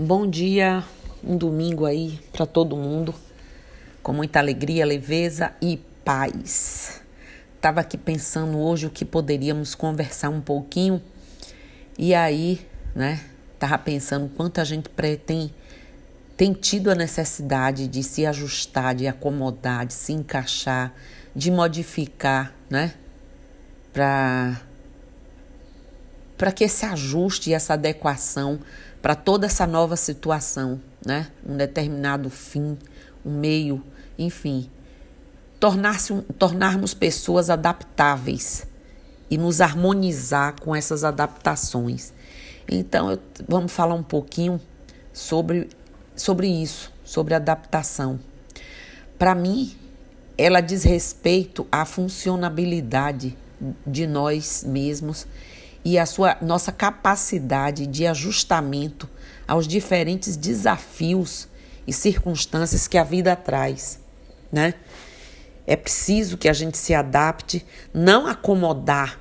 Bom dia, um domingo aí para todo mundo, com muita alegria, leveza e paz. Tava aqui pensando hoje o que poderíamos conversar um pouquinho e aí, né? Tava pensando quanto a gente tem, tem tido a necessidade de se ajustar, de acomodar, de se encaixar, de modificar, né? Para para que esse ajuste e essa adequação para toda essa nova situação, né? Um determinado fim, um meio, enfim, tornar-se tornarmos pessoas adaptáveis e nos harmonizar com essas adaptações. Então, eu, vamos falar um pouquinho sobre, sobre isso, sobre adaptação. Para mim, ela diz respeito à funcionabilidade de nós mesmos e a sua nossa capacidade de ajustamento aos diferentes desafios e circunstâncias que a vida traz, né? É preciso que a gente se adapte, não acomodar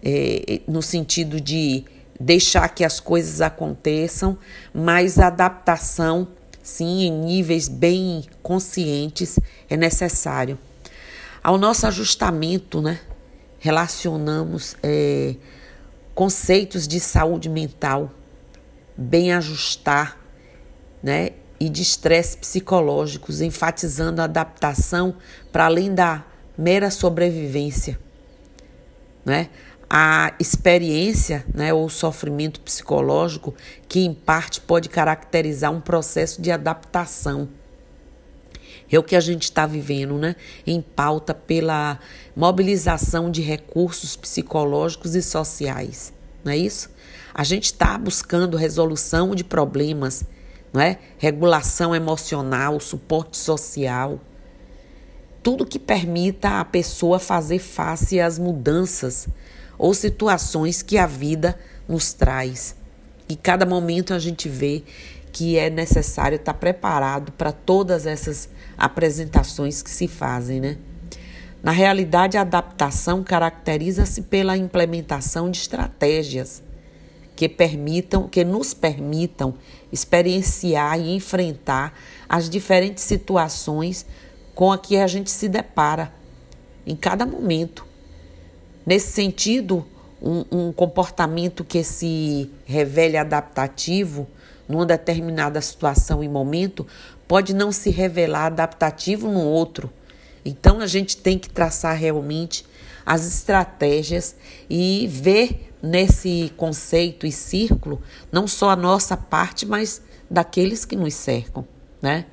é, no sentido de deixar que as coisas aconteçam, mas adaptação, sim, em níveis bem conscientes, é necessário. Ao nosso ajustamento, né? Relacionamos é, conceitos de saúde mental, bem ajustar, né? E de estresse psicológicos, enfatizando a adaptação para além da mera sobrevivência, né? A experiência, né, ou sofrimento psicológico, que em parte pode caracterizar um processo de adaptação. É o que a gente está vivendo, né? Em pauta pela mobilização de recursos psicológicos e sociais, não é isso? A gente está buscando resolução de problemas, não é? Regulação emocional, suporte social, tudo que permita a pessoa fazer face às mudanças ou situações que a vida nos traz. E cada momento a gente vê que é necessário estar preparado para todas essas apresentações que se fazem, né? Na realidade, a adaptação caracteriza-se pela implementação de estratégias que permitam, que nos permitam experienciar e enfrentar as diferentes situações com a que a gente se depara em cada momento. Nesse sentido, um, um comportamento que se revele adaptativo numa determinada situação e momento pode não se revelar adaptativo no outro então a gente tem que traçar realmente as estratégias e ver nesse conceito e círculo não só a nossa parte, mas daqueles que nos cercam, né?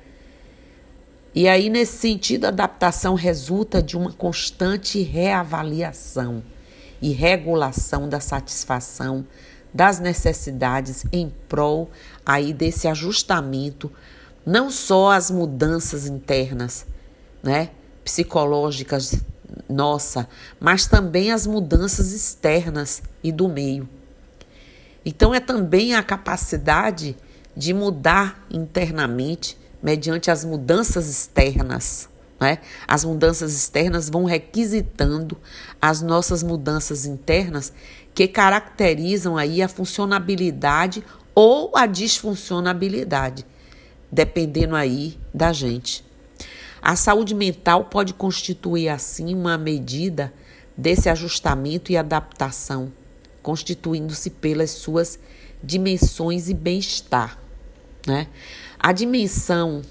E aí, nesse sentido, a adaptação resulta de uma constante reavaliação e regulação da satisfação das necessidades em prol aí desse ajustamento, não só às mudanças internas, né? psicológicas nossa, mas também as mudanças externas e do meio. Então é também a capacidade de mudar internamente mediante as mudanças externas. Né? As mudanças externas vão requisitando as nossas mudanças internas que caracterizam aí a funcionabilidade ou a disfuncionabilidade, dependendo aí da gente. A saúde mental pode constituir, assim, uma medida desse ajustamento e adaptação, constituindo-se pelas suas dimensões e bem-estar. Né? A dimensão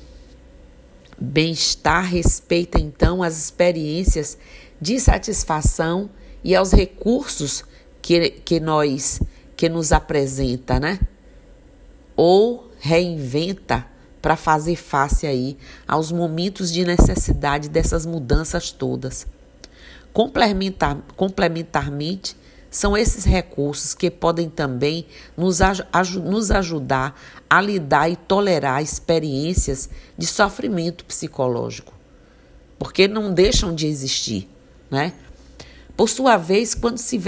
bem-estar respeita, então, as experiências de satisfação e aos recursos que, que nós que nos apresenta, né? Ou reinventa para fazer face aí aos momentos de necessidade dessas mudanças todas. Complementar, complementarmente, são esses recursos que podem também nos, aj nos ajudar a lidar e tolerar experiências de sofrimento psicológico, porque não deixam de existir, né? Por sua vez, quando se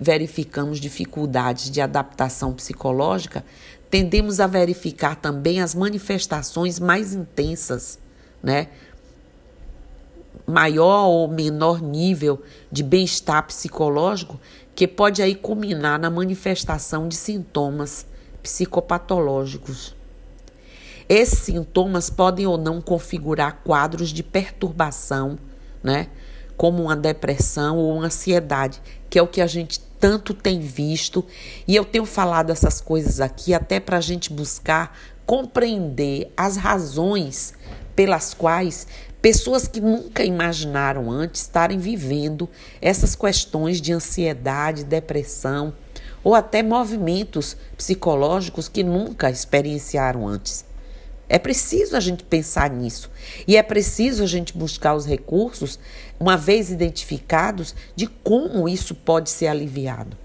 verificamos dificuldades de adaptação psicológica, tendemos a verificar também as manifestações mais intensas, né? Maior ou menor nível de bem-estar psicológico que pode aí culminar na manifestação de sintomas psicopatológicos, Esses sintomas podem ou não configurar quadros de perturbação, né? Como uma depressão ou uma ansiedade, que é o que a gente tanto tem visto. E eu tenho falado essas coisas aqui até para a gente buscar compreender as razões pelas quais pessoas que nunca imaginaram antes estarem vivendo essas questões de ansiedade, depressão ou até movimentos psicológicos que nunca experienciaram antes. É preciso a gente pensar nisso e é preciso a gente buscar os recursos, uma vez identificados, de como isso pode ser aliviado.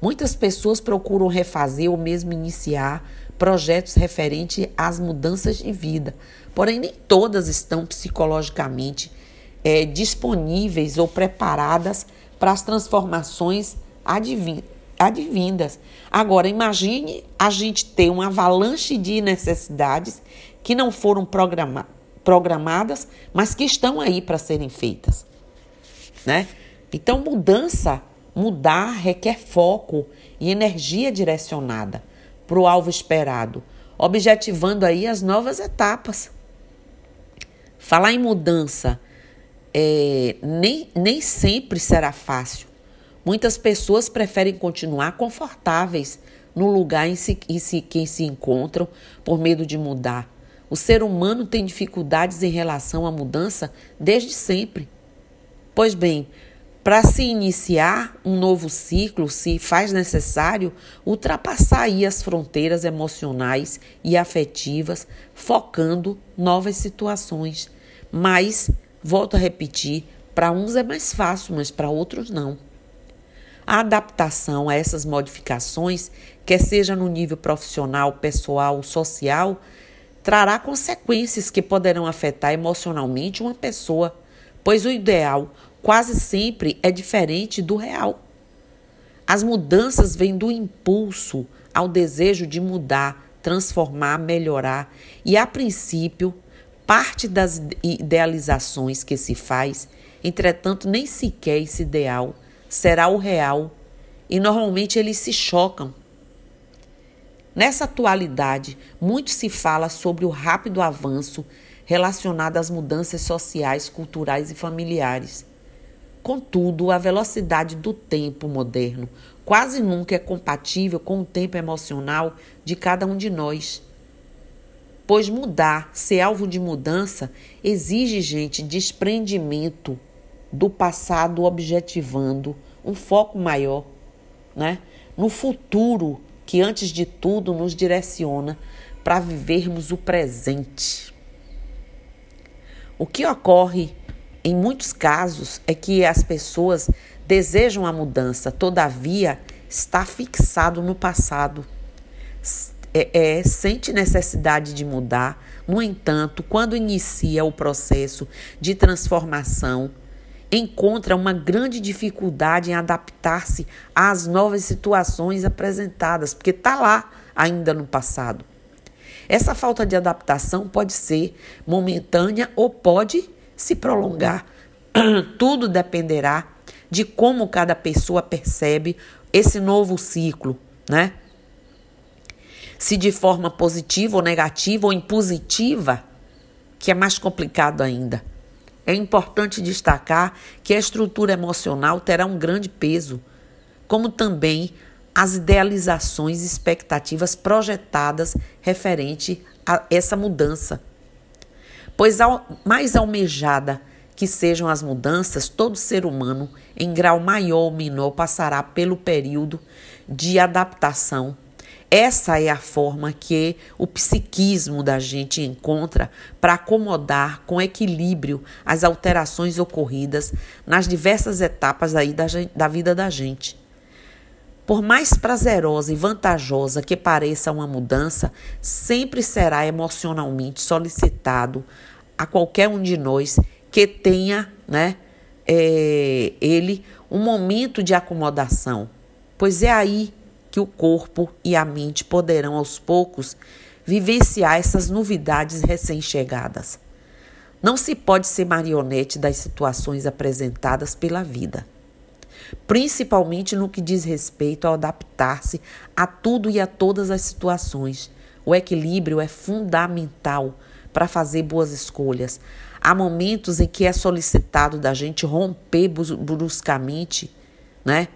Muitas pessoas procuram refazer ou mesmo iniciar projetos referentes às mudanças de vida, porém nem todas estão psicologicamente é, disponíveis ou preparadas para as transformações advindas. Agora, imagine a gente ter uma avalanche de necessidades que não foram programa programadas, mas que estão aí para serem feitas. Né? Então, mudança, mudar requer foco e energia direcionada para o alvo esperado, objetivando aí as novas etapas. Falar em mudança é, nem, nem sempre será fácil. Muitas pessoas preferem continuar confortáveis no lugar em, si, em si, que se encontram por medo de mudar. O ser humano tem dificuldades em relação à mudança desde sempre. Pois bem, para se iniciar um novo ciclo, se faz necessário ultrapassar as fronteiras emocionais e afetivas, focando novas situações. Mas, volto a repetir, para uns é mais fácil, mas para outros não. A adaptação a essas modificações, quer seja no nível profissional, pessoal, social, trará consequências que poderão afetar emocionalmente uma pessoa, pois o ideal quase sempre é diferente do real. As mudanças vêm do impulso ao desejo de mudar, transformar, melhorar, e a princípio, parte das idealizações que se faz, entretanto, nem sequer esse ideal será o real, e normalmente eles se chocam. Nessa atualidade, muito se fala sobre o rápido avanço relacionado às mudanças sociais, culturais e familiares. Contudo, a velocidade do tempo moderno quase nunca é compatível com o tempo emocional de cada um de nós. Pois mudar, ser alvo de mudança, exige, gente, desprendimento do passado, objetivando um foco maior, né? No futuro, que antes de tudo nos direciona para vivermos o presente. O que ocorre em muitos casos é que as pessoas desejam a mudança, todavia está fixado no passado. É, é, sente necessidade de mudar, no entanto, quando inicia o processo de transformação, encontra uma grande dificuldade em adaptar-se às novas situações apresentadas, porque está lá ainda no passado. Essa falta de adaptação pode ser momentânea ou pode se prolongar. Tudo dependerá de como cada pessoa percebe esse novo ciclo, né? Se de forma positiva ou negativa ou impositiva, que é mais complicado ainda. É importante destacar que a estrutura emocional terá um grande peso, como também as idealizações e expectativas projetadas referente a essa mudança. Pois, mais almejada que sejam as mudanças, todo ser humano, em grau maior ou menor, passará pelo período de adaptação. Essa é a forma que o psiquismo da gente encontra para acomodar com equilíbrio as alterações ocorridas nas diversas etapas aí da, da vida da gente. Por mais prazerosa e vantajosa que pareça uma mudança, sempre será emocionalmente solicitado a qualquer um de nós que tenha, né, é, ele um momento de acomodação, pois é aí que o corpo e a mente poderão aos poucos vivenciar essas novidades recém-chegadas. Não se pode ser marionete das situações apresentadas pela vida principalmente no que diz respeito ao adaptar-se a tudo e a todas as situações. O equilíbrio é fundamental para fazer boas escolhas. Há momentos em que é solicitado da gente romper bruscamente, né?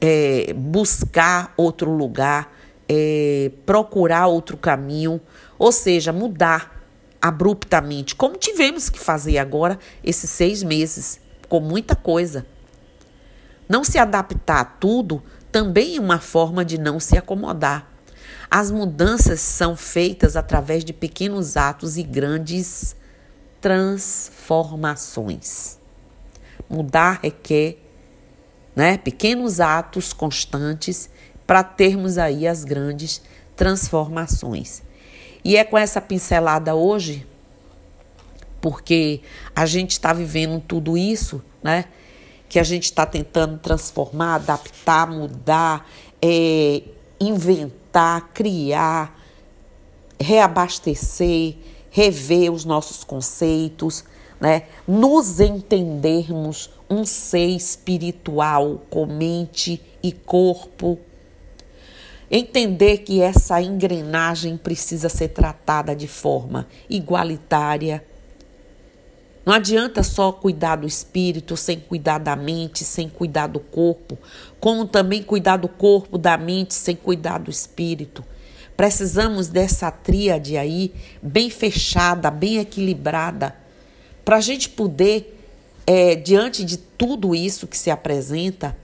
É, buscar outro lugar, é, procurar outro caminho, ou seja, mudar abruptamente, como tivemos que fazer agora esses seis meses, com muita coisa. Não se adaptar a tudo também é uma forma de não se acomodar. As mudanças são feitas através de pequenos atos e grandes transformações. Mudar requer né, pequenos atos constantes para termos aí as grandes transformações. E é com essa pincelada hoje, porque a gente está vivendo tudo isso, né? Que a gente está tentando transformar, adaptar, mudar, é, inventar, criar, reabastecer, rever os nossos conceitos, né? Nos entendermos um ser espiritual com mente e corpo. Entender que essa engrenagem precisa ser tratada de forma igualitária. Não adianta só cuidar do espírito sem cuidar da mente, sem cuidar do corpo, como também cuidar do corpo, da mente, sem cuidar do espírito. Precisamos dessa tríade aí, bem fechada, bem equilibrada, para a gente poder, é, diante de tudo isso que se apresenta,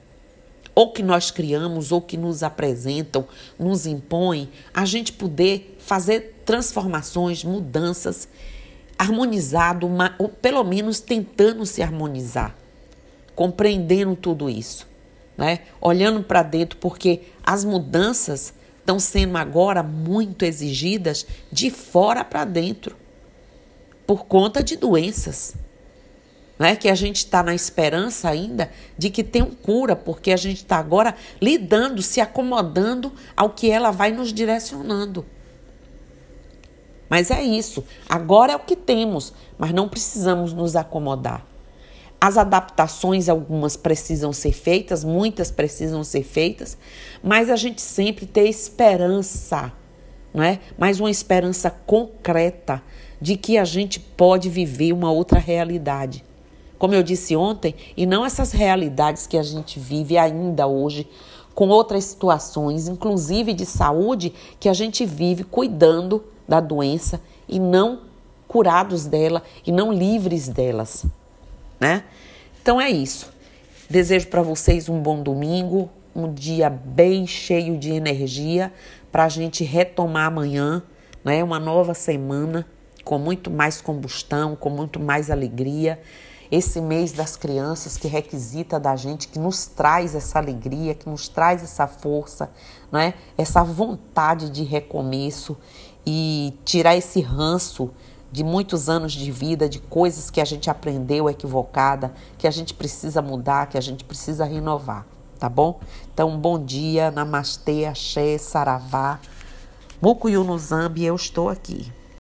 ou que nós criamos, ou que nos apresentam, nos impõem, a gente poder fazer transformações, mudanças, harmonizado, uma, ou pelo menos tentando se harmonizar, compreendendo tudo isso, né? olhando para dentro, porque as mudanças estão sendo agora muito exigidas de fora para dentro, por conta de doenças. Né? Que a gente está na esperança ainda de que tenham cura, porque a gente está agora lidando, se acomodando ao que ela vai nos direcionando. Mas é isso. Agora é o que temos, mas não precisamos nos acomodar. As adaptações, algumas precisam ser feitas, muitas precisam ser feitas, mas a gente sempre tem esperança, não é? Mas uma esperança concreta de que a gente pode viver uma outra realidade. Como eu disse ontem, e não essas realidades que a gente vive ainda hoje, com outras situações, inclusive de saúde, que a gente vive cuidando da doença e não curados dela e não livres delas né? Então é isso. Desejo para vocês um bom domingo, um dia bem cheio de energia para a gente retomar amanhã, né? Uma nova semana com muito mais combustão, com muito mais alegria. Esse mês das crianças que requisita da gente, que nos traz essa alegria, que nos traz essa força, né? Essa vontade de recomeço e tirar esse ranço de muitos anos de vida, de coisas que a gente aprendeu equivocada, que a gente precisa mudar, que a gente precisa renovar, tá bom? Então, bom dia, namastê, axé, saravá, mucuyu no zambi, eu estou aqui.